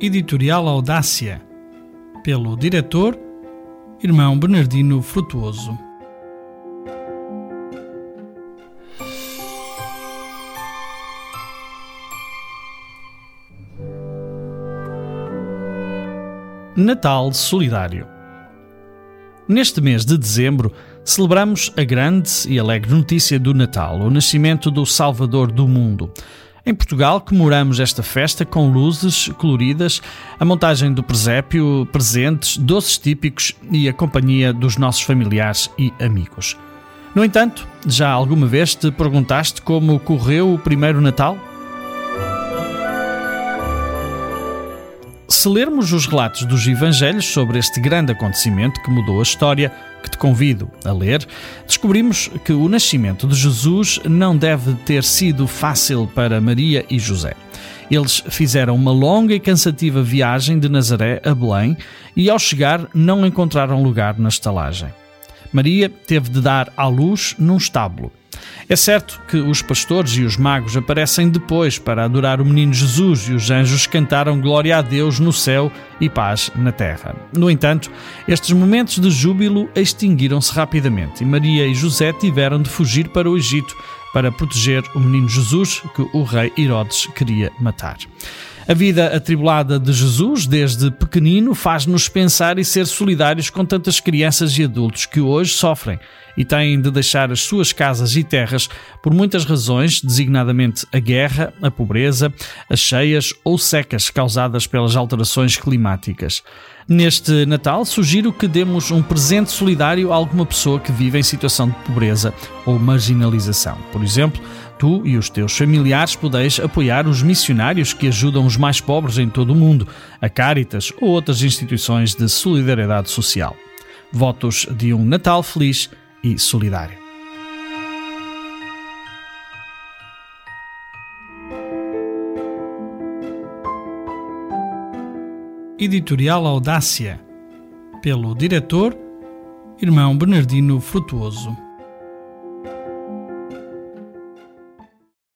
Editorial Audácia, pelo diretor Irmão Bernardino Frutuoso. Natal Solidário Neste mês de dezembro, celebramos a grande e alegre notícia do Natal, o nascimento do Salvador do mundo. Em Portugal, comemoramos esta festa com luzes coloridas, a montagem do presépio, presentes, doces típicos e a companhia dos nossos familiares e amigos. No entanto, já alguma vez te perguntaste como correu o primeiro Natal? Se lermos os relatos dos Evangelhos sobre este grande acontecimento que mudou a história, que te convido a ler, descobrimos que o nascimento de Jesus não deve ter sido fácil para Maria e José. Eles fizeram uma longa e cansativa viagem de Nazaré a Belém e, ao chegar, não encontraram lugar na estalagem. Maria teve de dar à luz num estábulo. É certo que os pastores e os magos aparecem depois para adorar o menino Jesus e os anjos cantaram glória a Deus no céu e paz na terra. No entanto, estes momentos de júbilo extinguiram-se rapidamente e Maria e José tiveram de fugir para o Egito para proteger o menino Jesus que o rei Herodes queria matar. A vida atribulada de Jesus, desde pequenino, faz-nos pensar e ser solidários com tantas crianças e adultos que hoje sofrem e têm de deixar as suas casas e terras por muitas razões, designadamente a guerra, a pobreza, as cheias ou secas causadas pelas alterações climáticas. Neste Natal, sugiro que demos um presente solidário a alguma pessoa que vive em situação de pobreza ou marginalização. Por exemplo, tu e os teus familiares podeis apoiar os missionários que ajudam os mais pobres em todo o mundo, a Caritas ou outras instituições de solidariedade social. Votos de um Natal feliz e solidário. Editorial Audácia, pelo diretor Irmão Bernardino Frutuoso.